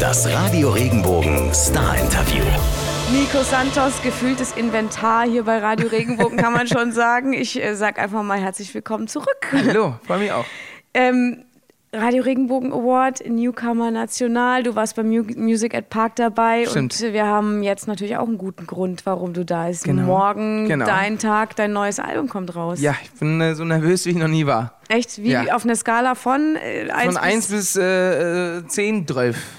Das Radio Regenbogen Star Interview. Nico Santos, gefühltes Inventar hier bei Radio Regenbogen, kann man schon sagen. Ich äh, sag einfach mal herzlich willkommen zurück. Hallo, freue mich auch. Ähm, Radio Regenbogen Award, Newcomer National. Du warst beim Mu Music at Park dabei Stimmt. und wir haben jetzt natürlich auch einen guten Grund, warum du da bist. Genau. Morgen, Genau. dein Tag, dein neues Album kommt raus. Ja, ich bin äh, so nervös, wie ich noch nie war. Echt? Wie Ja. auf einer Skala von äh, 1 Von 1 bis äh, äh, 10,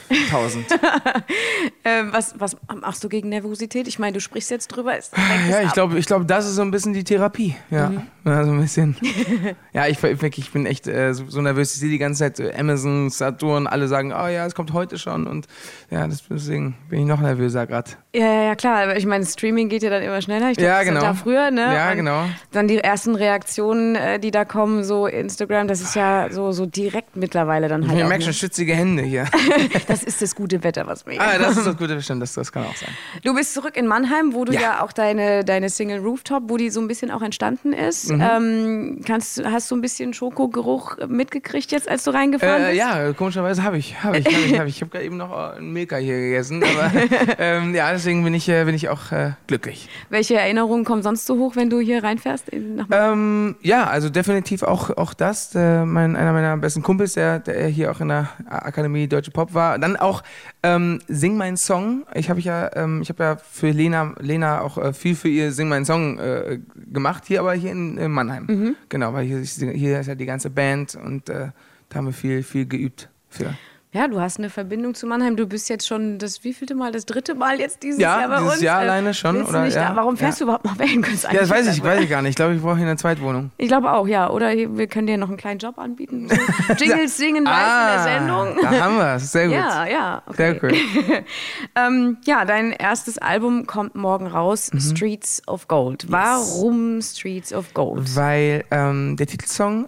12.000. äh, was, was machst du gegen Nervosität? Ich meine, du sprichst jetzt drüber. Ist, lenkt ja, ich glaube, ich glaub, das ist so ein bisschen die Therapie. Ja, Mhm. ja so ein bisschen. ja, ich, ich bin echt äh, so, so nervös. Ich sehe die ganze Zeit äh, Amazon, Saturn, alle sagen, oh ja, es kommt heute schon. Und ja, das, deswegen bin ich noch nervöser gerade. Ja, ja, ja, klar. Aber ich meine, Streaming geht ja dann immer schneller. Ich glaub, Ja, das genau. Da früher, ne? Ja, Und genau. Dann die ersten Reaktionen, äh, die da kommen, so Instagram, das ist ja so, so direkt mittlerweile dann halt. Ich merke ne? schon schwitzige Hände hier. Das ist das gute Wetter, was wir ah, das ist das Gute, bestimmt. Das, das kann auch sein. Du bist zurück in Mannheim, wo du ja, Ja. auch deine, deine Single Rooftop, wo die so ein bisschen auch entstanden ist. Mhm. Ähm, kannst, hast du ein bisschen Schokogeruch mitgekriegt jetzt, als du reingefahren Äh, bist? ja, komischerweise habe ich. Habe ich, habe ich, habe ich. Ich habe gerade eben noch äh, einen Milka hier gegessen. Aber ähm, ja, deswegen bin ich, äh, bin ich auch äh, glücklich. Welche Erinnerungen kommen sonst so hoch, wenn du hier reinfährst? Ähm, ja, also definitiv auch, auch das. Äh, mein, einer meiner besten Kumpels, der, der hier auch in der Akademie Deutsche Pop war. Dann auch ähm, Sing mein Song. Ich habe ja, ähm, ich habe ja für Lena, Lena auch äh, viel für ihr Sing mein Song äh, gemacht, hier aber hier in, in Mannheim. Genau, weil hier, ist- hier ist ja die ganze Band und äh, da haben wir viel, viel geübt für. Ja, du hast eine Verbindung zu Mannheim. Du bist jetzt schon das wievielte Mal, das dritte Mal jetzt dieses Ja, Jahr bei dieses uns. Jahr Äh, alleine schon, oder? Ja? Warum fährst ja. du überhaupt nach Wellen? Ja, das weiß ich, weiß ich gar nicht. Ich glaube, ich brauche hier eine Zweitwohnung. Ich glaube auch, ja. Oder wir können dir noch einen kleinen Job anbieten. So Jingles singen live Ah, in der Sendung. Da haben wir es. Sehr gut. Ja, ja. Okay. Sehr cool. ähm, ja, dein erstes Album kommt morgen raus, Mhm. Streets of Gold. Warum Streets of Gold? Weil ähm, der Titelsong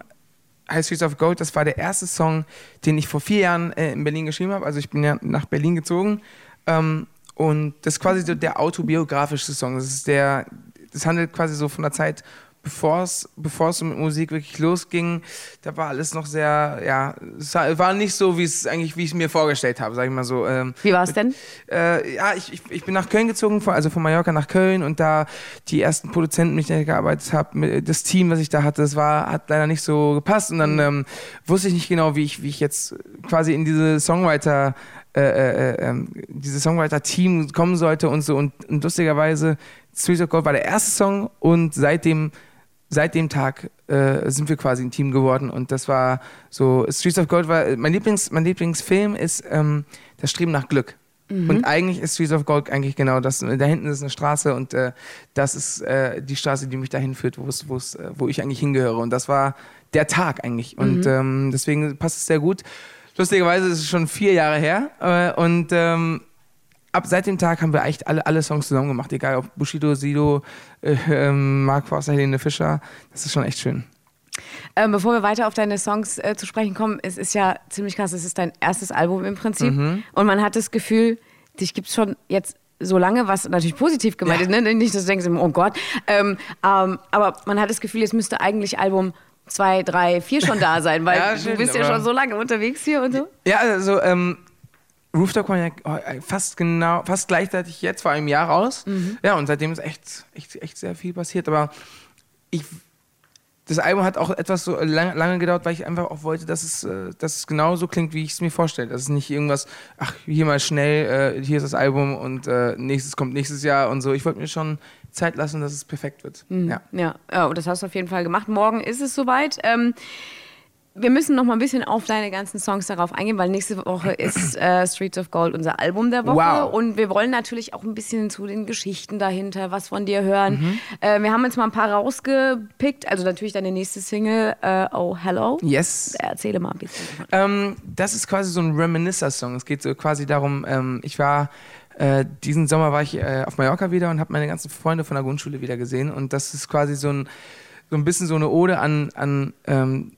heißt Streets of Gold, das war der erste Song, den ich vor vier Jahren äh, in Berlin geschrieben habe. Also ich bin ja nach Berlin gezogen. Ähm, und das ist quasi so der autobiografische Song. Das ist der, das handelt quasi so von der Zeit, bevor es bevor es so mit Musik wirklich losging. Da war alles noch sehr, ja, es war- nicht so, wie es eigentlich, wie ich es mir vorgestellt habe, sag ich mal so. Ähm, Wie war es denn? äh, ja, ich, ich, ich bin nach Köln gezogen, also von Mallorca nach Köln und da die ersten Produzenten, mit denen ich gearbeitet habe, das Team, was ich da hatte, das war, hat leider nicht so gepasst und dann ähm, wusste ich nicht genau, wie ich, wie ich jetzt quasi in diese Songwriter, äh, äh, äh, ähm, diese Songwriter-Team kommen sollte und so und, und lustigerweise Streets of Gold war der erste Song und seitdem seit dem Tag äh, sind wir quasi ein Team geworden und das war so Streets of Gold war mein Lieblings mein Lieblingsfilm ist ähm, das Streben nach Glück. Und eigentlich ist Streets of Gold eigentlich genau das da hinten ist eine Straße und äh, das ist äh, die Straße die mich dahin führt wo es wo es äh, wo ich eigentlich hingehöre und das war der Tag eigentlich. Und ähm, deswegen passt es sehr gut. Lustigerweise ist es schon vier Jahre her äh, und ähm, ab seit dem Tag haben wir echt alle, alle Songs zusammen gemacht, egal ob Bushido, Sido, äh, ähm, Mark Forster, Helene Fischer. Das ist schon echt schön. Ähm, bevor wir weiter auf deine Songs äh, zu sprechen kommen, es ist ja ziemlich krass, es ist dein erstes Album im Prinzip. Mhm. Und man hat das Gefühl, dich gibt es schon jetzt so lange, was natürlich positiv gemeint Ja. ist, ne? nicht, dass du denkst, oh Gott. Ähm, ähm, aber man hat das Gefühl, es müsste eigentlich Album 2, 3, 4 schon da sein, weil Ja, du stimmt, bist ja schon so lange unterwegs hier und so. Ja, also ähm, Rooftop kam ja äh, fast genau, fast gleichzeitig jetzt vor einem Jahr raus. Ja, und seitdem ist echt, echt, echt sehr viel passiert. Aber ich, das Album hat auch etwas so lange, lange gedauert, weil ich einfach auch wollte, dass es, äh, dass es genauso klingt, wie ich es mir vorstelle. Dass es nicht irgendwas, ach, hier mal schnell, äh, hier ist das Album und äh, nächstes kommt nächstes Jahr und so. Ich wollte mir schon Zeit lassen, dass es perfekt wird. Ja. Ja, ja, und das hast du auf jeden Fall gemacht. Morgen ist es soweit. Ähm, wir müssen noch mal ein bisschen auf deine ganzen Songs darauf eingehen, weil nächste Woche ist äh, Streets of Gold unser Album der Woche. Wow. Und wir wollen natürlich auch ein bisschen zu den Geschichten dahinter, was von dir hören. Mhm. Äh, wir haben jetzt mal ein paar rausgepickt. Also natürlich deine nächste Single, äh, Oh Hello. Yes. Erzähle mal ein bisschen. Ähm, das ist quasi so ein Reminiscer-Song. Es geht so quasi darum, ähm, ich war, äh, diesen Sommer war ich äh, auf Mallorca wieder und habe meine ganzen Freunde von der Grundschule wieder gesehen. Und das ist quasi so ein, so ein bisschen so eine Ode an, an ähm,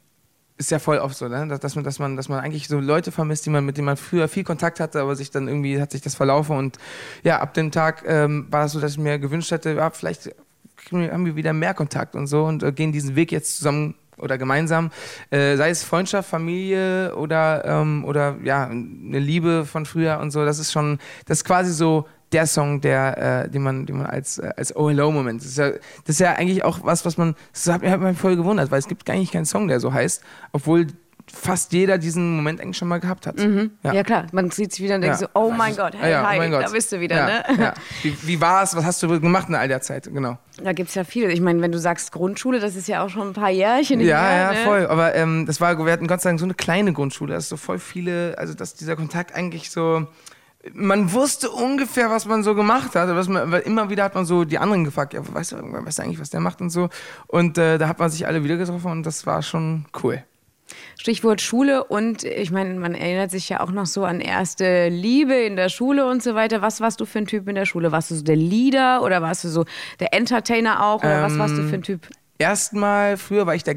ist ja voll oft so, ne? dass, man, dass, man, dass man eigentlich so Leute vermisst, die man, mit denen man früher viel Kontakt hatte, aber sich dann irgendwie hat sich das verlaufen. Und ja, ab dem Tag ähm, war es so, dass ich mir gewünscht hätte, ja, vielleicht haben wir wieder mehr Kontakt und so und äh, gehen diesen Weg jetzt zusammen oder gemeinsam. Äh, sei es Freundschaft, Familie oder, ähm, oder ja, eine Liebe von früher und so. Das ist schon, das ist quasi so der Song, der, äh, den man, den man als, äh, als OLO-Moment. Das, ist ja, das ist ja eigentlich auch was, was man, das hat mich voll gewundert, weil es gibt eigentlich keinen Song, der so heißt, obwohl fast jeder diesen Moment eigentlich schon mal gehabt hat. Mhm. Ja. ja. klar, man sieht sich wieder und denkt ja. so, oh mein Gott, hey, ja, oh hi, mein Gott. da bist du wieder, ne? Wie, wie war es, was hast du gemacht in all der Zeit, genau. Da gibt es ja viele. Ich meine, wenn du sagst Grundschule, das ist ja auch schon ein paar Jährchen Ja, her, ja, ne? voll. Aber ähm, das war, wir hatten Gott sei Dank so eine kleine Grundschule, das ist so voll viele, also dass dieser Kontakt eigentlich so man wusste ungefähr, was man so gemacht hat. Was man, immer wieder hat man so die anderen gefragt, ja, weißt du, weißt du eigentlich, was der macht und so. Und äh, da hat man sich alle wieder getroffen und das war schon cool. Stichwort Schule und ich meine, man erinnert sich ja auch noch so an erste Liebe in der Schule und so weiter. Was warst du für ein Typ in der Schule? Warst du so der Leader oder warst du so der Entertainer auch oder ähm, was warst du für ein Typ? Erstmal, früher war ich der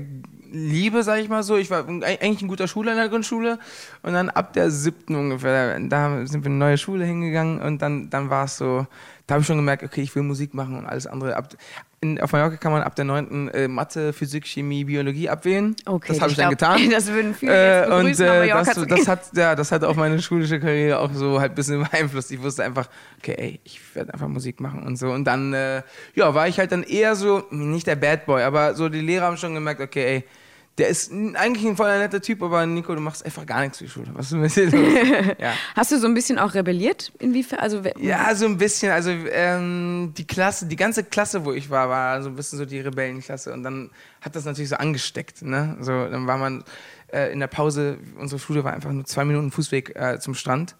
Liebe, sag ich mal so. Ich war eigentlich ein guter Schüler in der Grundschule. Und dann ab der siebten ungefähr, da sind wir in eine neue Schule hingegangen und dann, dann war es so, da habe ich schon gemerkt, okay, ich will Musik machen und alles andere. Ab, in, auf Mallorca kann man ab der neunten äh, Mathe, Physik, Chemie, Biologie abwählen. Okay, das habe ich, ich, dann getan. Das würden viele äh, und, äh, das, das, hat, ja, das hat auch meine schulische Karriere auch so halt ein bisschen beeinflusst. Ich wusste einfach, okay, ey, ich werde einfach Musik machen und so. Und dann, äh, ja, war ich halt dann eher so, nicht der Bad Boy, aber so die Lehrer haben schon gemerkt, okay, ey, der ist eigentlich ein voller netter Typ, aber Nico, du machst einfach gar nichts für die Schule. Was ist dir los? ja. Hast du so ein bisschen auch rebelliert? Inwiefern? Also, ja, so ein bisschen. Also ähm, die Klasse, die ganze Klasse, wo ich war, war so ein bisschen so die Rebellenklasse. Und dann hat das natürlich so angesteckt. Ne? So, dann war man äh, in der Pause, unsere Schule war einfach nur zwei Minuten Fußweg äh, zum Strand.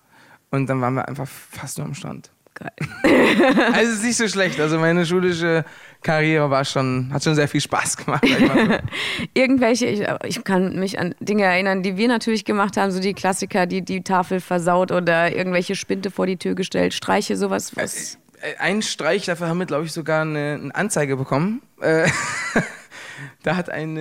Und dann waren wir einfach fast nur am Strand. Geil. also es ist nicht so schlecht. Also meine schulische Karriere war schon, hat schon sehr viel Spaß gemacht. Irgendwelche, ich, ich, kann mich an Dinge erinnern, die wir natürlich gemacht haben, so die Klassiker, die die Tafel versaut oder irgendwelche Spinte vor die Tür gestellt, Streiche, sowas. Was? Äh, äh, ein Streich, dafür haben wir, glaube ich, sogar eine, eine Anzeige bekommen. Äh, da hat ein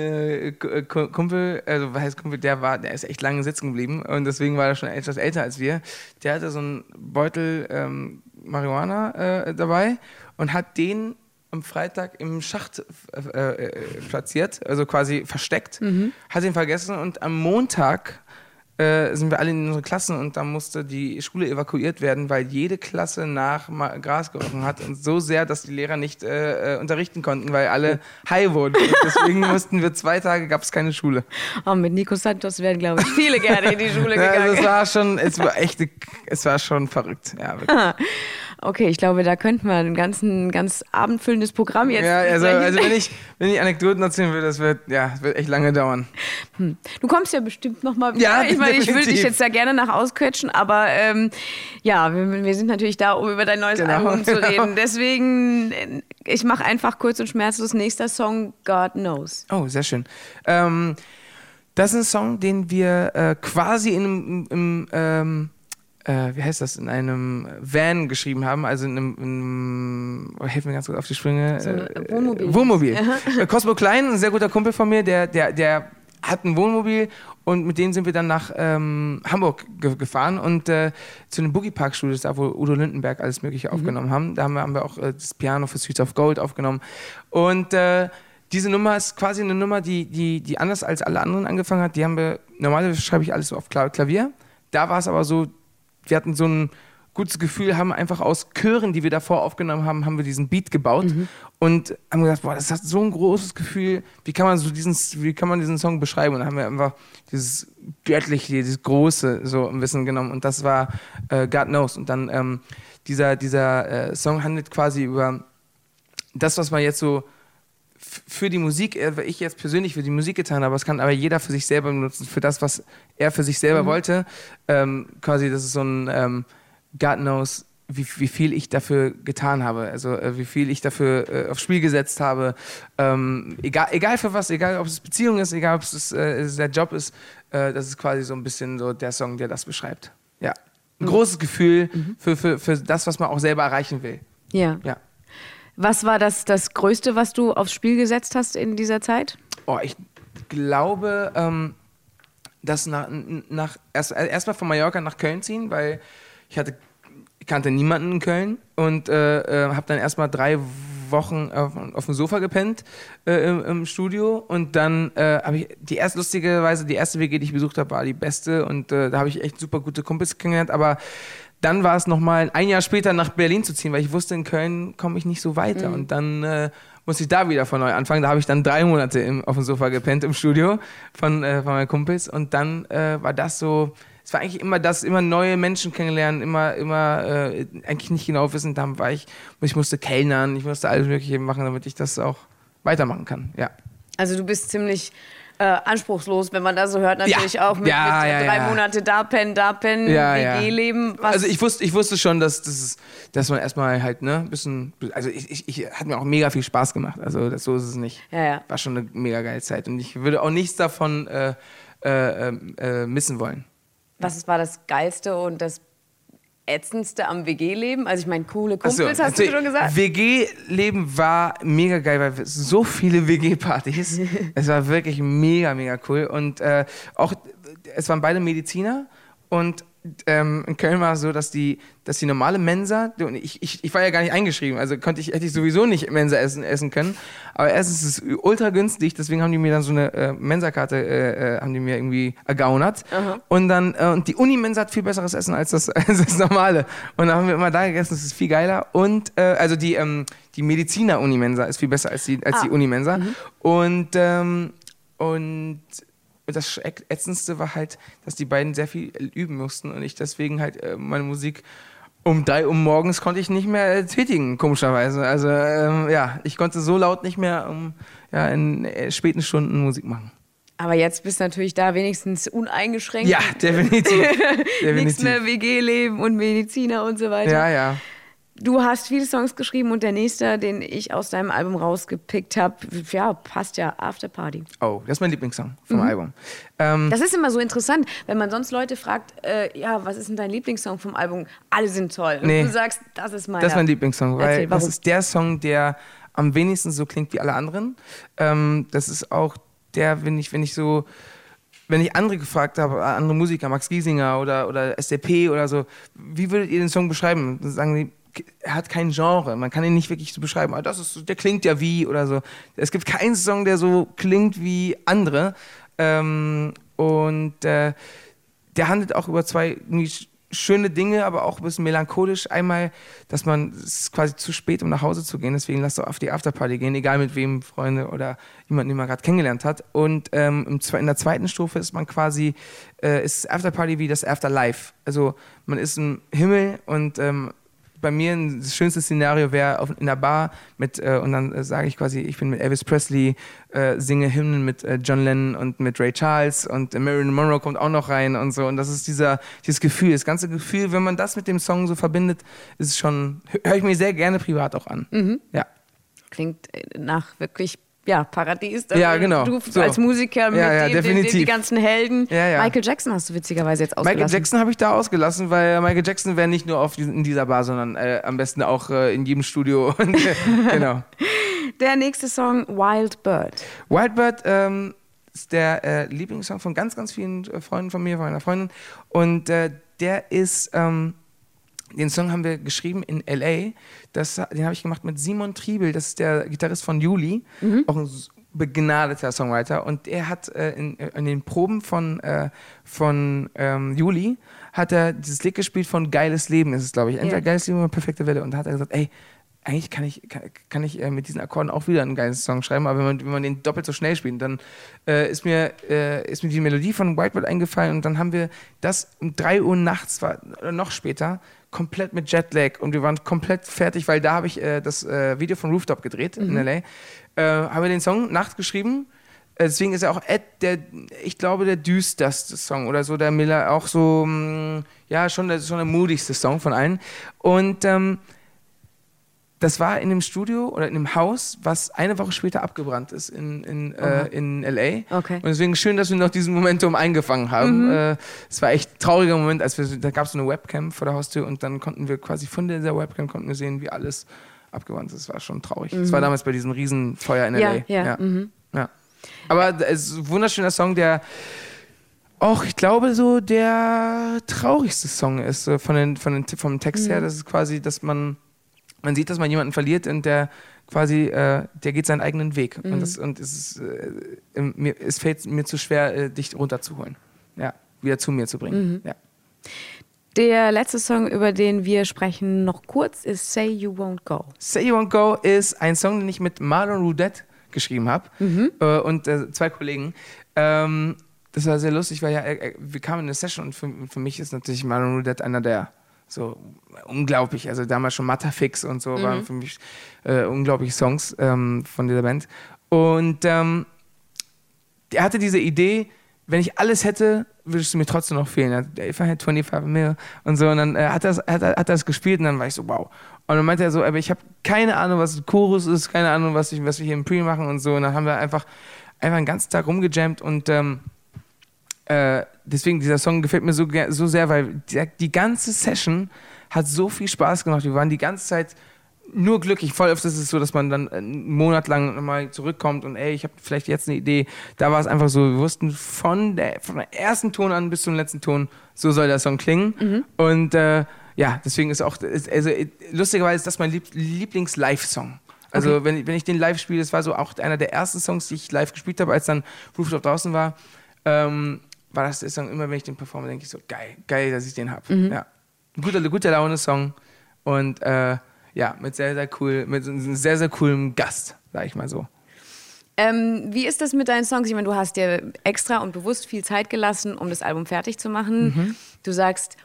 Kumpel, also was heißt Kumpel, der war, der ist echt lange sitzen geblieben und deswegen war er schon etwas älter als wir. Der hatte so einen Beutel ähm, Marihuana äh, dabei und hat den am Freitag im Schacht äh, äh, platziert, also quasi versteckt, mhm. hat ihn vergessen und am Montag äh, sind wir alle in unsere Klassen und da musste die Schule evakuiert werden, weil jede Klasse nach Gras gerochen hat und so sehr, dass die Lehrer nicht äh, äh unterrichten konnten, weil alle high wurden. Und deswegen mussten wir zwei Tage, gab es keine Schule. Oh, mit Nico Santos wären, glaube ich, viele gerne in die Schule gegangen. Ja, also es war schon, es war echt, es war schon verrückt. Ja, wirklich. Okay, ich glaube, da könnten wir ein ganz, ein ganz abendfüllendes Programm jetzt. Ja, also, also wenn, ich, wenn ich Anekdoten erzählen will, das wird, ja, das wird echt lange dauern. Hm. Du kommst ja bestimmt nochmal wieder. Ja, ich meine, ich würde dich jetzt da gerne nach ausquetschen, aber ähm, ja, wir, wir, sind natürlich da, um über dein neues genau, Album zu reden. Genau. Deswegen, ich mache einfach kurz und schmerzlos nächster Song, God Knows. Oh, sehr schön. Ähm, das ist ein Song, den wir äh, quasi in, im, im ähm, äh, wie heißt das, in einem Van geschrieben haben, also in einem, in einem oh, mir ganz gut auf die Sprünge. So äh, Wohnmobil. Wohnmobil. Äh, Cosmo Klein, ein sehr guter Kumpel von mir, der, der, der hat ein Wohnmobil und mit denen sind wir dann nach ähm, Hamburg ge gefahren und äh, zu den Boogie Park Studios, da wo Udo Lindenberg alles Mögliche mhm. aufgenommen haben. Da haben wir, haben wir auch äh, das Piano für Streets of Gold aufgenommen. Und äh, diese Nummer ist quasi eine Nummer, die, die, die anders als alle anderen angefangen hat. Die haben wir, normalerweise schreibe ich alles so auf Klavier. Da war es aber so, wir hatten so ein gutes Gefühl, haben einfach aus Chören, die wir davor aufgenommen haben, haben wir diesen Beat gebaut mhm. und haben gedacht, boah, das hat so ein großes Gefühl, wie kann man so diesen, wie kann man diesen Song beschreiben? Und dann haben wir einfach dieses göttliche, dieses Große so im Wissen genommen und das war äh, God Knows. Und dann ähm, dieser, dieser äh, Song handelt quasi über das, was man jetzt so für die Musik, äh, ich jetzt persönlich für die Musik getan habe, es kann aber jeder für sich selber benutzen, für das, was er für sich selber mhm. wollte. Ähm, quasi, das ist so ein ähm, God knows, wie, wie, viel ich dafür getan habe, also äh, wie viel ich dafür äh, aufs Spiel gesetzt habe. Ähm, egal, egal für was, egal ob es Beziehung ist, egal ob es äh, der Job ist, äh, das ist quasi so ein bisschen so der Song, der das beschreibt. Ja. Ein mhm. großes Gefühl mhm. für, für, für das, was man auch selber erreichen will. Ja. ja. Was war das, das Größte, was du aufs Spiel gesetzt hast in dieser Zeit? Oh, ich glaube, ähm, dass nach, nach erst, äh, erstmal von Mallorca nach Köln ziehen, weil ich hatte, kannte niemanden in Köln und äh, äh, habe dann erstmal drei Wochen auf, auf dem Sofa gepennt äh, im, im, Studio und dann äh, habe ich die erste lustigerweise die erste WG, die ich besucht habe, war die beste und äh, da habe ich echt super gute Kumpels kennengelernt, aber dann war es nochmal ein Jahr später nach Berlin zu ziehen, weil ich wusste, in Köln komme ich nicht so weiter. Mhm. Und dann äh, musste ich da wieder von neu anfangen. Da habe ich dann drei Monate im, auf dem Sofa gepennt im Studio von, äh, von meinen Kumpels. Und dann äh, war das so, es war eigentlich immer das, immer neue Menschen kennenlernen, immer, immer äh, eigentlich nicht genau wissen, da war ich, ich musste kellnern, ich musste alles Mögliche machen, damit ich das auch weitermachen kann. Ja. Also du bist ziemlich äh, anspruchslos, wenn man das so hört, natürlich ja. auch mit, ja, mit ja, drei Monate da pennen, da pennen, WG-Leben. Also ich wusste, ich wusste schon, dass, dass, dass man erstmal halt, ne, ein bisschen, also ich, ich, ich hat mir auch mega viel Spaß gemacht. Also das, so ist es nicht. War schon eine mega geile Zeit. Und ich würde auch nichts davon äh, äh, äh missen wollen. Was war das Geilste und das ätzendste am WG-Leben? Also ich meine, coole Kumpels, so, hast also du schon gesagt? WG-Leben war mega geil, weil so viele WG-Partys. es war wirklich mega, mega cool. Und äh, auch, es waren beide Mediziner und ähm, in Köln war es so, dass die, dass die normale Mensa, ich, ich, ich war ja gar nicht eingeschrieben, also konnte ich, hätte ich sowieso nicht Mensa essen, essen können. Aber erstens ist es ultra günstig, deswegen haben die mir dann so eine äh, Mensa-Karte, äh, äh haben die mir irgendwie ergaunert. Aha. Und dann, äh, und die Uni-Mensa hat viel besseres Essen als das, als das normale. Und dann haben wir immer da gegessen, das ist viel geiler. Und, äh, also die, ähm, die Mediziner-Uni-Mensa ist viel besser als die, als ah. die Uni-Mensa. Mhm. Und, ähm, und das Ätzendste war halt, dass die beiden sehr viel üben mussten und ich deswegen halt äh, meine Musik um drei Uhr morgens konnte ich nicht mehr tätigen, komischerweise. Also ähm, ja, ich konnte so laut nicht mehr um, ja, in äh, späten Stunden Musik machen. Aber jetzt bist du natürlich da wenigstens uneingeschränkt. Ja, definitiv. definitiv. Nichts mehr WG-Leben und Mediziner und so weiter. Ja, ja. Du hast viele Songs geschrieben und der nächste, den ich aus deinem Album rausgepickt habe, ja, passt ja After Party. Oh, das ist mein Lieblingssong vom mhm. Album. Ähm, das ist immer so interessant, wenn man sonst Leute fragt, äh, ja, was ist denn dein Lieblingssong vom Album? Alle sind toll. Und nee, du sagst, das ist mein. Das ist mein Lieblingssong, weil Erzähl, das ist der Song, der am wenigsten so klingt wie alle anderen. Ähm, das ist auch der, wenn ich, wenn ich so wenn ich andere gefragt habe, andere Musiker, Max Giesinger oder, oder SDP oder so, wie würdet ihr den Song beschreiben? Dann sagen die, er hat kein Genre. Man kann ihn nicht wirklich so beschreiben, ah, das ist, der klingt ja wie oder so. Es gibt keinen Song, der so klingt wie andere. Ähm, und äh, der handelt auch über zwei schöne Dinge, aber auch ein bisschen melancholisch. Einmal, dass man, es ist quasi zu spät, um nach Hause zu gehen, deswegen lass doch auf die Afterparty gehen, egal mit wem, Freunde oder jemanden, den man gerade kennengelernt hat. Und ähm, in der zweiten Stufe ist man quasi, äh, ist Afterparty wie das Afterlife. Also man ist im Himmel und ähm, bei mir das schönste Szenario wäre in der Bar mit, äh, und dann äh, sage ich quasi, ich bin mit Elvis Presley, äh, singe Hymnen mit äh, John Lennon und mit Ray Charles und Marilyn Monroe kommt auch noch rein und so. Und das ist dieser, dieses Gefühl, das ganze Gefühl, wenn man das mit dem Song so verbindet, ist schon, höre ich mir sehr gerne privat auch an. Mhm. Ja. Klingt äh, nach wirklich ja, Paradies. Ja, genau. Du so. als Musiker mit ja, ja, die, die, die, die, ganzen Helden. Ja, Michael Jackson hast du witzigerweise jetzt ausgelassen. Michael Jackson habe ich da ausgelassen, weil Michael Jackson wäre nicht nur auf in dieser Bar, sondern äh, am besten auch äh, in jedem Studio. genau. Der nächste Song, Wild Bird. Wild Bird ähm, ist der äh, Lieblingssong von ganz, ganz vielen äh, Freunden von mir, von meiner Freundin. Und äh, der ist... Ähm, den Song haben wir geschrieben in LA. Das, den habe ich gemacht mit Simon Triebel, das ist der Gitarrist von Juli, mhm. auch ein begnadeter Songwriter. Und er hat äh, in, äh, in, den Proben von, äh, von ähm, Juli hat er dieses Lied gespielt von Geiles Leben, ist es glaube ich. Entweder yeah. Geiles Leben oder Perfekte Welle. Und da hat er gesagt, ey, eigentlich kann ich, kann, kann ich äh, mit diesen Akkorden auch wieder einen geilen Song schreiben, aber wenn man, wenn man den doppelt so schnell spielt, dann äh, ist, mir, äh, ist mir die Melodie von Whitebird eingefallen und dann haben wir das um 3 Uhr nachts, war, noch später, komplett mit Jetlag und wir waren komplett fertig, weil da habe ich äh, das äh, Video von Rooftop gedreht mhm. in L.A. Äh, haben wir den Song nachts geschrieben. Äh, deswegen ist er auch Ed, der, ich glaube, der düsterste Song oder so, der Miller auch so, mh, mm, ja, schon der, schon der mutigste Song von allen. Und ähm, das war in dem Studio oder in dem Haus, was eine Woche später abgebrannt ist in, in, äh, in LA. Okay. Und deswegen schön, dass wir noch diesen Momentum eingefangen haben. Mhm. Äh, es war echt ein trauriger Moment, als wir, da gab es so eine Webcam vor der Haustür und dann konnten wir quasi von dieser Webcam konnten wir sehen, wie alles abgebrannt ist. Das war schon traurig. Es mhm. war damals bei diesem Riesenfeuer in LA. Ja, ja. ja. Mhm. ja. Aber es ist ein wunderschöner Song, der auch, ich glaube, so der traurigste Song ist, von den, von den, vom Text her. Mhm. Das ist quasi, dass man man sieht, dass man jemanden verliert und der quasi, äh, der geht seinen eigenen Weg. Mhm. Und, das, und es, ist, äh, mir, es fällt mir zu schwer, äh, dich runterzuholen. Ja, wieder zu mir zu bringen. Mhm. Ja. Der letzte Song, über den wir sprechen, noch kurz, ist Say You Won't Go. Say You Won't Go ist ein Song, den ich mit Marlon Rudette geschrieben habe mhm. äh, und äh, zwei Kollegen. Ähm, das war sehr lustig, weil ja, äh, wir kamen in eine Session und für, für mich ist natürlich Marlon Rudette einer der so unglaublich, also damals schon Matafix und so mhm. waren für mich äh, unglaubliche Songs ähm, von dieser Band. Und ähm, er hatte diese Idee, wenn ich alles hätte, würdest du mir trotzdem noch fehlen. If I had 25 mil und so. Und dann äh, hat er hat, hat das gespielt und dann war ich so, wow. Und dann meinte er so, aber ich habe keine Ahnung, was Chorus ist, keine Ahnung, was, ich, was wir hier im Pre machen und so. Und dann haben wir einfach, einfach einen ganzen Tag rumgejammt und ähm, äh, deswegen, dieser Song gefällt mir so, so sehr, weil die, die, ganze Session hat so viel Spaß gemacht. Wir waren die ganze Zeit nur glücklich. Voll oft ist es so, dass man dann einen Monat lang mal zurückkommt und ey, ich habe vielleicht jetzt eine Idee. Da war es einfach so, wir wussten von der, von der ersten Ton an bis zum letzten Ton, so soll der Song klingen. Mhm. Und äh, ja, deswegen ist auch, ist, also lustigerweise ist das mein Lieb Lieblings-Live-Song. Also okay. wenn, wenn ich den live spiele, das war so auch einer der ersten Songs, die ich live gespielt habe, als dann Rooftop draußen war. Ähm, war das der Song, immer wenn ich den performe, denke ich so, geil, geil, dass ich den habe. Mhm. Ja. Ein guter, guter Laune-Song und äh, ja, mit sehr, sehr cool, mit einem sehr, sehr coolem Gast, sag ich mal so. Ähm, wie ist das mit deinen Songs? Ich meine, du hast dir extra und bewusst viel Zeit gelassen, um das Album fertig zu machen. Mhm. Du sagst,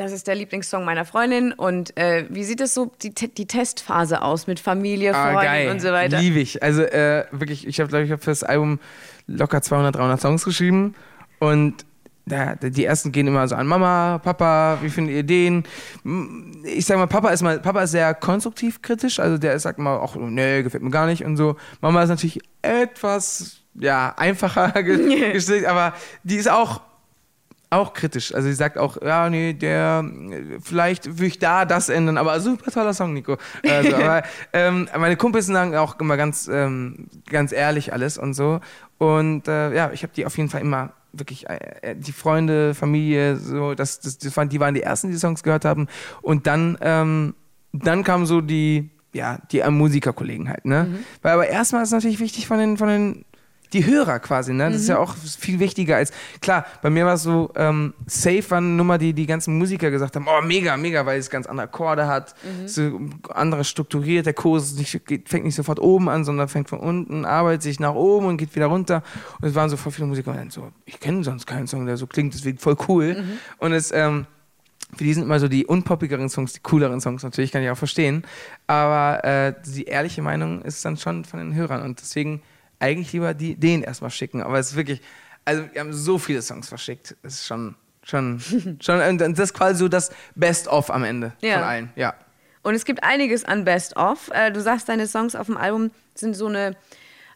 das ist der Lieblingssong meiner Freundin. Und äh, wie sieht es so die, die, Testphase aus mit Familie, ah, Freunden und so weiter? Liebe ich. Also äh, wirklich, ich habe, glaube ich, hab für das Album locker 200, 300 Songs geschrieben. Und ja, die ersten gehen immer so an Mama, Papa, wie findet ihr den? Ich sag mal, Papa ist mal, Papa ist sehr konstruktiv kritisch, also der sagt mal auch, nee, gefällt mir gar nicht und so. Mama ist natürlich etwas, ja, einfacher gestrickt, aber die ist auch auch kritisch. Also sie sagt auch, ja, nee, der, vielleicht würde ich da das ändern, aber super toller Song, Nico. Also, aber ähm, meine Kumpels sagen auch immer ganz, ähm, ganz ehrlich alles und so. Und äh, ja, ich habe die auf jeden Fall immer wirklich äh, äh, die Freunde, Familie, so, das, das, das waren, die waren die ersten, die, die Songs gehört haben. Und dann, ähm, dann kam so die, ja, die Musikerkollegen halt, ne? Mhm. Weil aber erstmal ist natürlich wichtig von den, von den die Hörer quasi, ne? Das mhm. ist ja mhm. auch viel wichtiger als, klar, bei mir war es so, ähm, Safe war eine Nummer, die die ganzen Musiker gesagt haben, oh, mega, mega, weil es ganz andere Akkorde hat, mhm. so andere strukturiert, der Kurs nicht, geht, fängt nicht sofort oben an, sondern fängt von unten, arbeitet sich nach oben und geht wieder runter. Und es waren so voll viele Musiker, und so, ich kenne sonst keinen Song, der so klingt, deswegen voll cool. Mhm. Und es, ähm, für die sind immer so die unpoppigeren Songs, die cooleren Songs natürlich, kann ich auch verstehen. Aber äh, die ehrliche Meinung ist dann schon von den Hörern und deswegen eigentlich lieber die, den erstmal schicken. Aber es ist wirklich, also wir haben so viele Songs verschickt. Es ist schon, schon, schon, und das ist quasi so das Best-of am Ende ja. von allen, ja. Und es gibt einiges an Best-of. Äh, du sagst, deine Songs auf dem Album sind so eine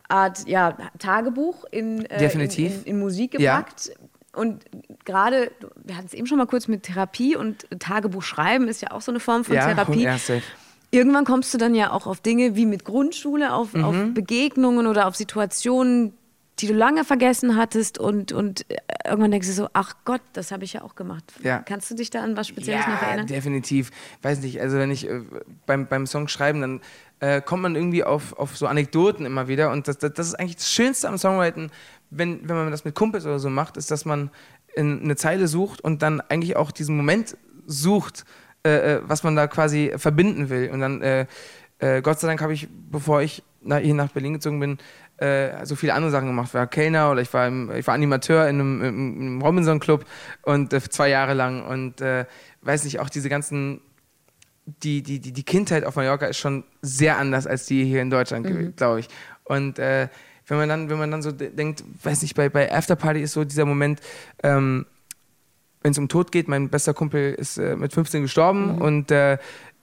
Art ja, Tagebuch in, äh, Definitiv. In, in, in, Musik gepackt. Ja. Und gerade, wir hatten es eben schon mal kurz mit Therapie und Tagebuch schreiben ist ja auch so eine Form von ja, Therapie. Ja, safe. Irgendwann kommst du dann ja auch auf Dinge wie mit Grundschule, auf, mhm. auf Begegnungen oder auf Situationen, die du lange vergessen hattest und, und äh, irgendwann denkst du so, ach Gott, das habe ich ja auch gemacht. Ja. Kannst du dich da an was Spezielles ja, noch erinnern? definitiv. Weiß nicht, also wenn ich äh, beim, beim Song schreiben, dann äh, kommt man irgendwie auf, auf so Anekdoten immer wieder und das, das, das, ist eigentlich das Schönste am Songwriting, wenn, wenn man das mit Kumpels oder so macht, ist, dass man eine Zeile sucht und dann eigentlich auch diesen Moment sucht, äh, äh, was man da quasi verbinden will. Und dann, äh, äh, Gott sei Dank habe ich, bevor ich nach, hier nach Berlin gezogen bin, äh, so viele andere Sachen gemacht. Ich war Kellner oder ich war, im, ich war Animateur in einem, einem Robinson-Club und äh, zwei Jahre lang. Und weiß nicht, auch diese ganzen die, die, die, die Kindheit auf Mallorca ist schon sehr anders als die hier in Deutschland, mhm. glaube ich. Und äh, wenn man dann, wenn man dann so denkt, weiß nicht, bei, bei Afterparty ist so dieser Moment, ähm, wenn es um Tod geht, mein bester Kumpel ist äh, mit 15 gestorben mhm. und äh,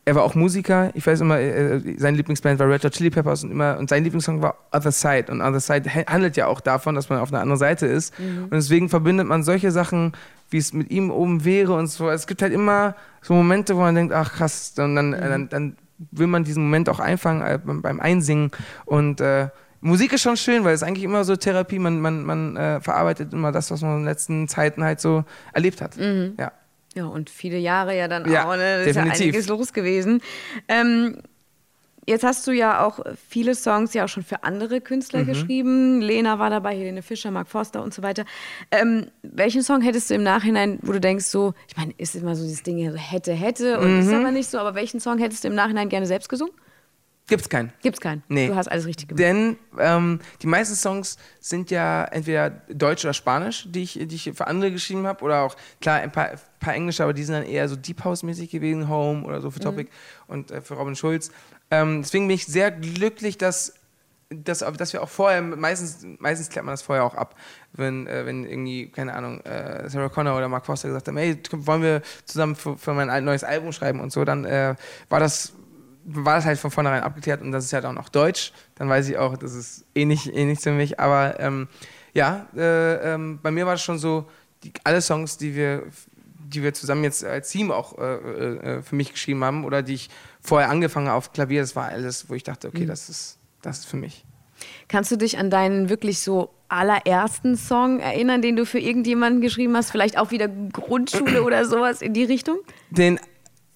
er war auch Musiker. Ich weiß immer, äh, sein Lieblingsband war Red Hot Chili Peppers und immer und sein Lieblingssong war Other Side und Other Side handelt ja auch davon, dass man auf einer anderen Seite ist mhm. und deswegen verbindet man solche Sachen, wie es mit ihm oben wäre und so. Es gibt halt immer so Momente, wo man denkt, ach krass, und dann, mhm. dann, dann will man diesen Moment auch einfangen äh, beim Einsingen und äh, Musik ist schon schön, weil es eigentlich immer so Therapie, man, man, man äh, verarbeitet immer das, was man in den letzten Zeiten halt so erlebt hat. Mhm. Ja. Ja, und viele Jahre ja dann ja, auch, ne? Da ist ja einiges los gewesen. Ähm, Jetzt hast du ja auch viele Songs ja auch schon für andere Künstler mhm. geschrieben. Lena war dabei, Helene Fischer, Mark Forster und so weiter. Ähm, welchen Song hättest du im Nachhinein, wo du denkst, so, ich meine, ist immer so dieses Ding, hätte, hätte und mhm. ist aber nicht so, aber welchen Song hättest du im Nachhinein gerne selbst gesungen? Gibt's keinen. Gibt's keinen. Nee. Du hast alles richtig gemacht. Denn ähm, die meisten Songs sind ja entweder Deutsch oder Spanisch, die ich, die ich für andere geschrieben habe, oder auch, klar, ein paar, paar Englische, aber die sind dann eher so Deep House-mäßig gewesen, Home oder so für mhm. Topic und äh, für Robin Schulz. Ähm, deswegen bin ich sehr glücklich, dass, dass, dass wir auch vorher, meistens, meistens klärt man das vorher auch ab, wenn, äh, wenn irgendwie, keine Ahnung, äh, Sarah Connor oder Mark Foster gesagt haben, hey, wollen wir zusammen für, für mein neues Album schreiben und so, dann äh, war das war das halt von vornherein abgeklärt und das ist halt auch noch Deutsch. Dann weiß ich auch, das ist eh nicht, eh für mich. Aber ähm, ja, äh, ähm, bei mir war es schon so, die, alle Songs, die wir, die wir zusammen jetzt als Team auch äh, äh, für mich geschrieben haben oder die ich vorher angefangen auf Klavier, das war alles, wo ich dachte, okay, mhm. das ist, das ist für mich. Kannst du dich an deinen wirklich so allerersten Song erinnern, den du für irgendjemanden geschrieben hast? Vielleicht auch wieder Grundschule oder sowas in die Richtung? Den,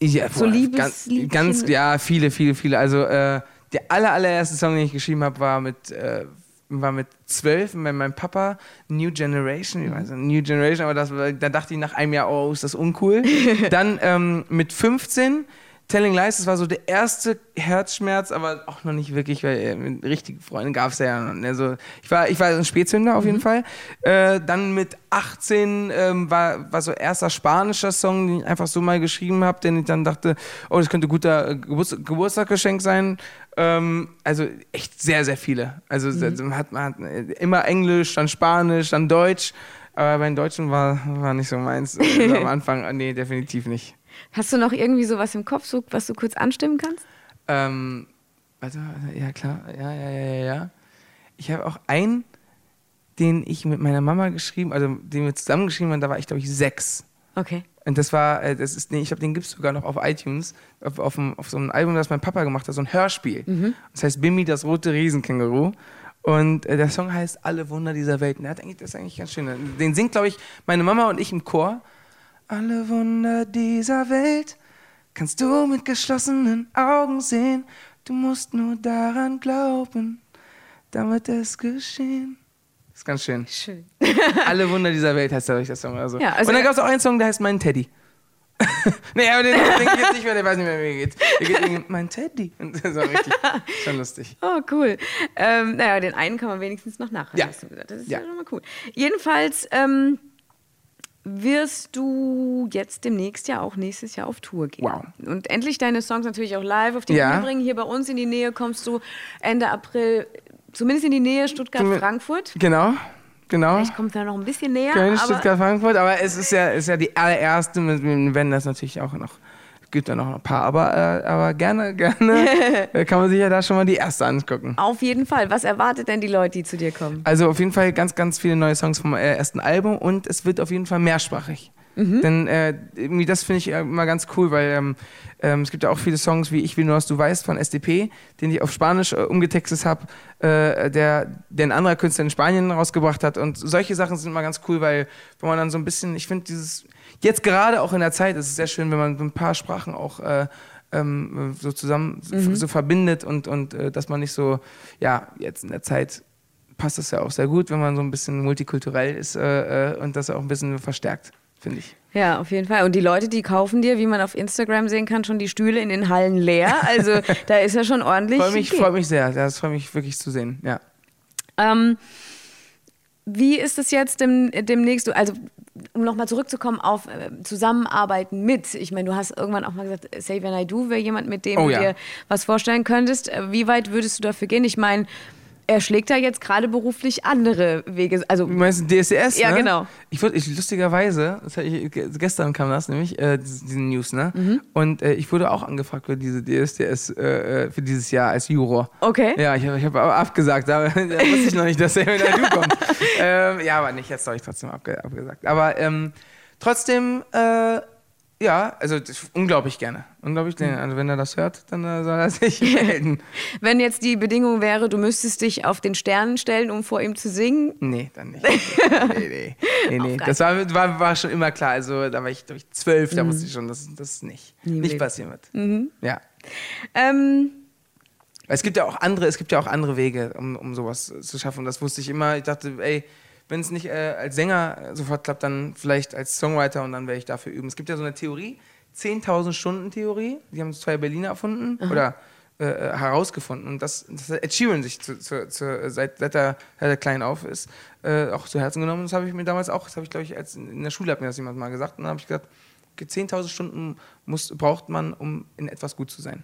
ja, so ganz, ganz, ja, viele, viele, viele. Also äh, der aller, allererste Song, den ich geschrieben habe, war mit äh, war mit zwölf mit meinem Papa New Generation, ich weiß nicht, New Generation, aber das, da dachte ich nach einem Jahr, oh, ist das uncool. Dann ähm, mit 15 Telling Lies, das war so der erste Herzschmerz, aber auch noch nicht wirklich, weil äh, mit richtigen Freunden gab es ja. Also ich war, ich war ein Spätzünder auf jeden mhm. Fall. Äh, dann mit 18 ähm, war, war so erster spanischer Song, den ich einfach so mal geschrieben habe, den ich dann dachte, oh, das könnte guter Geburts Geburtstagsgeschenk sein. Ähm, also echt sehr, sehr viele. Also mhm. hat man immer Englisch, dann Spanisch, dann Deutsch. Aber bei den Deutschen war, war nicht so meins. Am Anfang, nee, definitiv nicht. Hast du noch irgendwie sowas im Kopf, so, was du kurz anstimmen kannst? Ähm, warte, ja klar, ja, ja, ja, ja. Ich habe auch einen, den ich mit meiner Mama geschrieben, also den wir zusammen geschrieben haben, da war ich glaube ich sechs. Okay. Und das war, äh, das ist, nee, ich glaube, den gibt es sogar noch auf iTunes, auf, auf, auf, so einem Album, das mein Papa gemacht hat, so ein Hörspiel. Mhm. Das heißt Bimmi, das rote Riesenkänguru. Und äh, der Song heißt Alle Wunder dieser Welt. Und der hat eigentlich, das ist eigentlich ganz schön. Den singt, glaube ich, meine Mama und ich im Chor. Alle Wunder dieser Welt kannst du mit geschlossenen Augen sehen. Du musst nur daran glauben, damit es geschehen. Das ist ganz schön. Schön. Alle Wunder dieser Welt heißt der Song. Also. Ja, also Und dann gab es auch einen Song, der heißt Mein Teddy. nee, aber den denke ich jetzt nicht mehr, der weiß nicht mehr, wie er geht. Der geht irgendwie, mein Teddy. Und das war richtig, schon lustig. Oh, cool. Ähm, naja, den einen kann man wenigstens noch nachhören. Ja. Das ist ja, ja schon mal cool. Jedenfalls, ähm, wirst du jetzt demnächst ja auch nächstes Jahr auf Tour gehen. Wow. Und endlich deine Songs natürlich auch live auf die ja. Bühne bringen. Hier bei uns in die Nähe kommst du Ende April, zumindest in die Nähe Stuttgart-Frankfurt. Genau. Genau. Ich komme da noch ein bisschen näher. Köln, Stuttgart, Frankfurt, aber es ist ja, ist ja die allererste, wenn das natürlich auch noch gibt ja noch ein paar, aber, äh, aber gerne, gerne kann man sich ja da schon mal die erste angucken. Auf jeden Fall. Was erwartet denn die Leute, die zu dir kommen? Also auf jeden Fall ganz, ganz viele neue Songs vom äh, ersten Album und es wird auf jeden Fall mehrsprachig. Mhm. Denn äh, irgendwie das finde ich immer ganz cool, weil ähm, ähm, es gibt ja auch viele Songs wie Ich will nur, was du weißt von SDP, den ich auf Spanisch äh, umgetextet habe, äh, der, der ein anderer Künstler in Spanien rausgebracht hat. Und solche Sachen sind immer ganz cool, weil wenn man dann so ein bisschen, ich finde dieses jetzt gerade auch in der Zeit ist es sehr schön, wenn man ein paar Sprachen auch äh, ähm, so zusammen mhm. so verbindet und, und äh, dass man nicht so, ja, jetzt in der Zeit passt das ja auch sehr gut, wenn man so ein bisschen multikulturell ist äh, äh und das auch ein bisschen verstärkt, finde ich. Ja, auf jeden Fall. Und die Leute, die kaufen dir, wie man auf Instagram sehen kann, schon die Stühle in den Hallen leer. Also da ist ja schon ordentlich. Freue mich, freu mich sehr. Das freut mich wirklich zu sehen, ja. Ähm, wie ist es jetzt dem, demnächst? Also um nochmal zurückzukommen auf äh, Zusammenarbeiten mit. Ich meine, du hast irgendwann auch mal gesagt, Say When I Do wäre jemand, mit dem oh, du ja. dir was vorstellen könntest. Äh, wie weit würdest du dafür gehen? Ich meine, er schlägt da jetzt gerade beruflich andere Wege. Also, du meinst DSDS? Ja, ne? genau. Ich wurde, ich, lustigerweise, ich, gestern kam das nämlich, äh, diesen News, ne? Mhm. Und äh, ich wurde auch angefragt für diese DSDS äh, äh, für dieses Jahr als Juror. Okay. Ja, ich, ich habe aber abgesagt, da, da wusste ich noch nicht, dass er wieder kommt. ähm, ja, aber nicht, jetzt habe ich trotzdem abge, abgesagt. Aber ähm, trotzdem, äh, Ja, also unglaublich gerne. Unglaublich gerne. Also wenn er das hört, dann äh, soll er sich melden. wenn jetzt die Bedingung wäre, du müsstest dich auf den Sternen stellen, um vor ihm zu singen? Nee, dann nicht. nee, nee. nee, nee. Das war, war, war schon immer klar. Also da war ich, ich zwölf, da mhm. wusste ich schon, dass das nicht, nicht passieren wird. Mhm. Ja. Ähm, es gibt ja auch andere, es gibt ja auch andere Wege, um, um sowas zu schaffen. Und das wusste ich immer. Ich dachte, ey, wenn es nicht äh, als Sänger sofort klappt, dann vielleicht als Songwriter und dann werde ich dafür üben. Es gibt ja so eine Theorie, 10.000 Stunden Theorie, die haben zwei Berliner erfunden Aha. oder äh, äh, herausgefunden. Und das, das hat Ed Sheeran sich zu, zu, zu, seit, seit, er, seit er klein auf ist, äh, auch zu Herzen genommen. Das habe ich mir damals auch, das habe ich glaube ich, als in der Schule hat mir das jemand mal gesagt. Und dann habe ich gesagt, 10.000 Stunden muss, braucht man, um in etwas gut zu sein.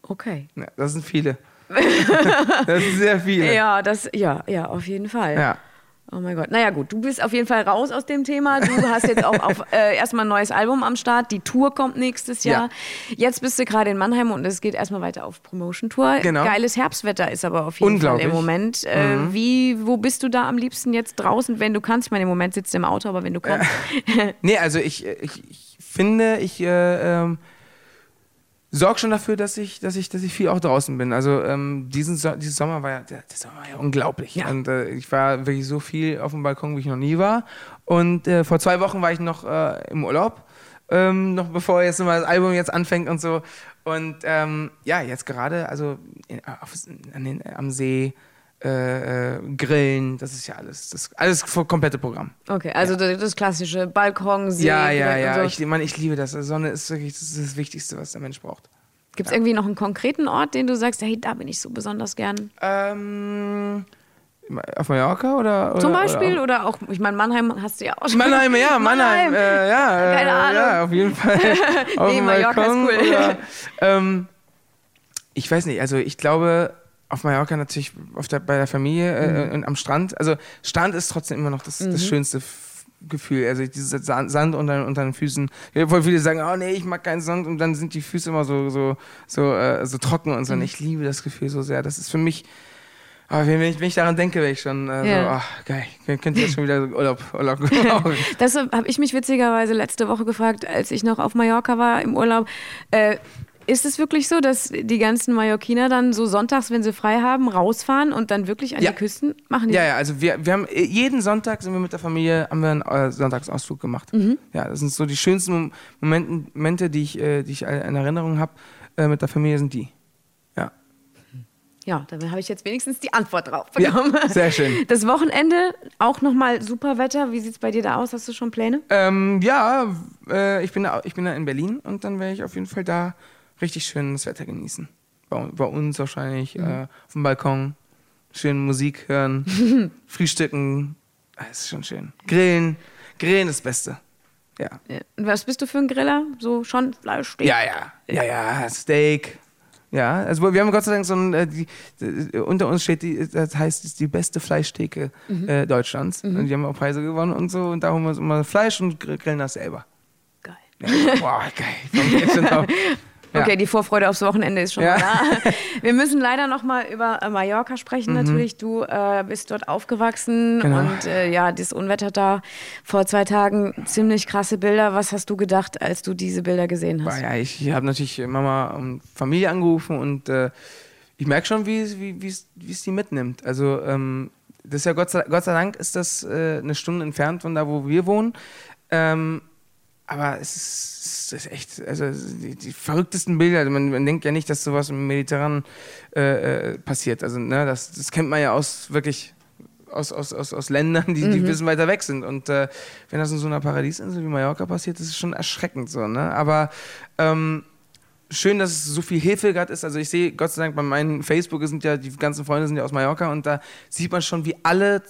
Okay. Ja, das sind viele. das sind sehr viele. Ja, das, ja, ja, auf jeden Fall. Ja. Oh mein Gott. Naja, gut, du bist auf jeden Fall raus aus dem Thema. Du hast jetzt auch auf, äh, erstmal ein neues Album am Start. Die Tour kommt nächstes Jahr. Ja. Jetzt bist du gerade in Mannheim und es geht erstmal weiter auf Promotion-Tour. Genau. Geiles Herbstwetter ist aber auf jeden Fall im Moment. Äh, mhm. Wie, wo bist du da am liebsten jetzt draußen, wenn du kannst? Ich meine, im Moment sitzt du im Auto, aber wenn du kommst. nee, also ich, ich, ich finde, ich. Äh, ähm sorge schon dafür, dass ich, dass ich, dass ich viel auch draußen bin. Also ähm, diesen so diesen Sommer war ja, der, der Sommer war ja unglaublich. Ja. Und äh, ich war wirklich so viel auf dem Balkon, wie ich noch nie war. Und äh, vor zwei Wochen war ich noch äh, im Urlaub, ähm, noch bevor jetzt mal das Album jetzt anfängt und so. Und ähm, ja, jetzt gerade, also in, auf, den, am See. Äh, äh, Grillen, das ist ja alles, das alles komplette Programm. Okay, also ja. das, klassische Balkon, See. Ja, ja, ja. So. Ich, Mann, ich liebe das. Sonne ist wirklich das, ist das Wichtigste, was der Mensch braucht. Gibt es ja. irgendwie noch einen konkreten Ort, den du sagst, hey, da bin ich so besonders gern? Ähm, auf Mallorca oder, oder Zum Beispiel oder, oder auch, ich meine, Mannheim hast du ja auch schon. Mannheim, ja, Mannheim. Mannheim. Äh, ja, Keine äh, Ahnung. Ja, auf jeden Fall. auf nee, Mallorca Balkon ist cool. Oder, ähm, ich weiß nicht, also ich glaube, auf Mallorca natürlich der, bei der Familie äh, mhm. und am Strand. Also Strand ist trotzdem immer noch das, mhm. das schönste Gefühl. Also dieses Sand unter, unter den Füßen. Voll viele sagen, oh nee, ich mag keinen Sand und dann sind die Füße immer so, so, so, äh, so trocken und so. Mhm. Und ich liebe das Gefühl so sehr. Das ist für mich. Aber wenn ich, wenn ich daran denke, wäre ich schon äh, ja. so, ach, geil, ich könnte jetzt schon wieder Urlaub, Urlaub gebrauchen. das habe ich mich witzigerweise letzte Woche gefragt, als ich noch auf Mallorca war im Urlaub. Äh, ist es wirklich so, dass die ganzen Mallorquiner dann so sonntags, wenn sie frei haben, rausfahren und dann wirklich an ja. die Küsten machen? Ja, ja, also wir, wir haben äh, jeden Sonntag sind wir mit der Familie, haben wir einen äh, Sonntagsausflug gemacht. Mhm. Ja, das sind so die schönsten Momente, Momente die, ich, äh, die ich in Erinnerung habe mit der Familie, sind die. Ja. Ja, da habe ich jetzt wenigstens die Antwort drauf bekommen. Ja, sehr schön. Das Wochenende auch nochmal super Wetter. Wie sieht es bei dir da aus? Hast du schon Pläne? Ähm, ja, ich, bin da, ich bin da in Berlin und dann werde ich auf jeden Fall da richtig schönes Wetter genießen. Bei, bei uns wahrscheinlich mhm. äh, auf dem Balkon, schön Musik hören, frühstücken. Das ah, ist schon schön. Grillen. Grillen ist das Beste. Ja. ja. Und was bist du für ein Griller? So schon Fleischsteak? Ja, ja. Ja, ja. Steak. Ja, also wir haben Gott sei Dank so ein, äh, die, die, unter uns steht, die, das heißt, ist die beste Fleischtheke mhm. äh, Deutschlands. Mhm. Und die haben auch Preise gewonnen und so. Und da holen wir uns immer Fleisch und grillen das selber. Geil. Ja, boah, geil. Okay, die Vorfreude aufs Wochenende ist schon ja. da. Wir müssen leider noch mal über äh, Mallorca sprechen. Mhm. Natürlich, du äh, bist dort aufgewachsen genau. und äh, ja, das Unwetter da vor zwei Tagen, ziemlich krasse Bilder. Was hast du gedacht, als du diese Bilder gesehen hast? Ja, ich habe natürlich Mama und Familie angerufen und äh, ich merke schon, wie es wie, die mitnimmt. Also ähm, das ist ja Gott sei, Gott sei Dank ist das äh, eine Stunde entfernt von da, wo wir wohnen. Ähm, aber es ist, es ist, echt, also die, die verrücktesten Bilder. Also man, man, denkt ja nicht, dass sowas im Mediterranen äh, äh, passiert. Also, ne, das, das kennt man ja aus wirklich aus, aus, aus, aus Ländern, die, die mhm. ein bisschen weiter weg sind. Und äh, wenn das in so einer Paradiesinsel wie Mallorca passiert, das ist schon erschreckend so. Ne? Aber ähm, schön, dass es so viel Hilfe gerade ist. Also ich sehe, Gott sei Dank, bei meinen Facebook sind ja, die ganzen Freunde sind ja aus Mallorca und da sieht man schon, wie alle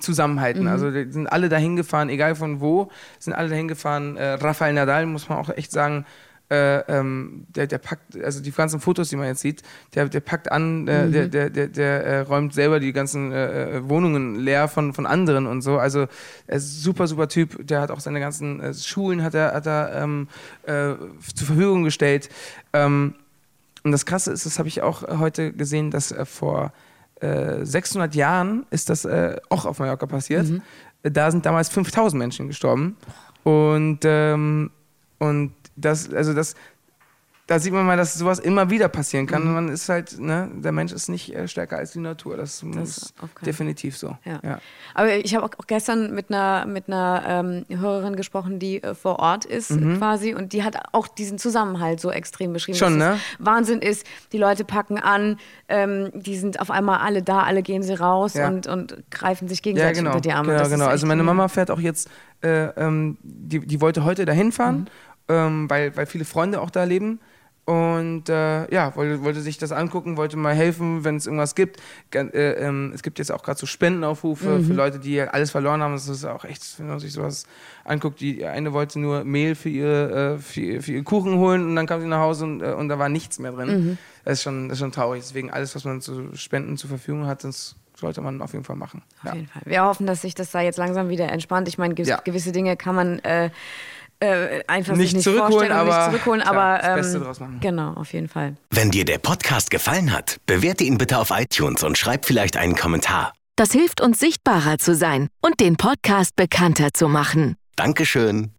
zusammenhalten. Mhm. Also sind alle dahin gefahren, egal von wo, sind alle dahin gefahren. Äh, Rafael Nadal, muss man auch echt sagen, äh, ähm, der, der packt, also die ganzen Fotos, die man jetzt sieht, der, der packt an, äh, mhm. der, der, der, der äh, räumt selber die ganzen äh, äh, Wohnungen leer von, von anderen und so. Also er ist super, super Typ. Der hat auch seine ganzen äh, Schulen hat er, hat er ähm, zur Verfügung gestellt. Ähm, und das Krasse ist, das habe ich auch heute gesehen, dass vor 600 äh, Jahren ist das äh, auch auf Mallorca passiert. Mhm. Da sind damals 5000 Menschen gestorben. Und ähm, Und das, also das, da sieht man mal, dass sowas immer wieder passieren kann. Mhm. Man ist halt, ne, der Mensch ist nicht äh, stärker als die Natur. Das, das ist definitiv so. Ja. ja. Aber ich habe auch gestern mit einer, mit einer ähm, Hörerin gesprochen, die äh, vor Ort ist mhm. quasi und die hat auch diesen Zusammenhalt so extrem beschrieben. Schon, ne? Wahnsinn ist, die Leute packen an, ähm, die sind auf einmal alle da, alle gehen sie raus ja. und, und greifen sich gegenseitig ja, genau. unter die Arme. Genau, genau. Also meine Mama fährt auch jetzt, äh, ähm, die, die wollte heute dahin fahren, mhm. Ähm, weil, weil viele Freunde auch da leben. Und äh, ja, wollte, wollte sich das angucken, wollte mal helfen, wenn es irgendwas gibt. Äh, ähm, es gibt jetzt auch gerade so Spendenaufrufe mhm. für Leute, die alles verloren haben. Das ist auch echt, wenn man sich sowas anguckt. Die eine wollte nur Mehl für, ihre, äh, für, für ihren Kuchen holen und dann kam sie nach Hause und, äh, und da war nichts mehr drin. Mhm. Das, ist schon, das ist schon traurig. Deswegen alles, was man zu Spenden zur Verfügung hat, das sollte man auf jeden Fall machen. Auf ja. jeden Fall. Wir hoffen, dass sich das da jetzt langsam wieder entspannt. Ich meine, gewisse Dinge kann man äh, einfach nicht nicht zurückholen, aber, nicht zurückholen, klar, aber ähm, das Beste draus machen. Genau, auf jeden Fall. Wenn dir der Podcast gefallen hat, bewerte ihn bitte auf iTunes und schreib vielleicht einen Kommentar. Das hilft uns sichtbarer zu sein und den Podcast bekannter zu machen. Dankeschön.